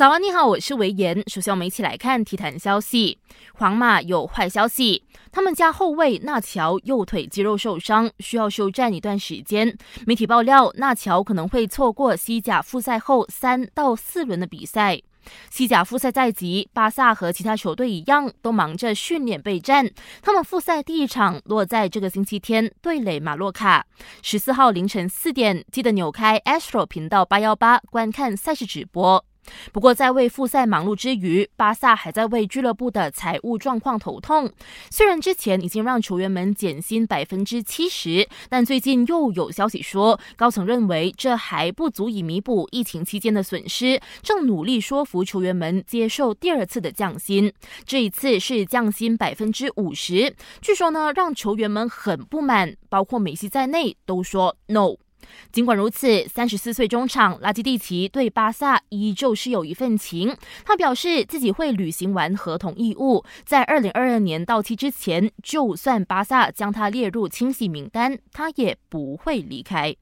早安，你好，我是维言。首先，我们一起来看体坛消息。皇马有坏消息，他们家后卫纳乔右腿肌肉受伤，需要休战一段时间。媒体爆料，纳乔可能会错过西甲复赛后三到四轮的比赛。西甲复赛在即，巴萨和其他球队一样，都忙着训练备战。他们复赛第一场落在这个星期天，对垒马洛卡。十四号凌晨四点，记得扭开 Astro 频道八幺八观看赛事直播。不过，在为复赛忙碌之余，巴萨还在为俱乐部的财务状况头痛。虽然之前已经让球员们减薪百分之七十，但最近又有消息说，高层认为这还不足以弥补疫情期间的损失，正努力说服球员们接受第二次的降薪。这一次是降薪百分之五十，据说呢，让球员们很不满，包括梅西在内都说 no。尽管如此，三十四岁中场拉基蒂奇对巴萨依旧是有一份情。他表示自己会履行完合同义务，在二零二二年到期之前，就算巴萨将他列入清洗名单，他也不会离开。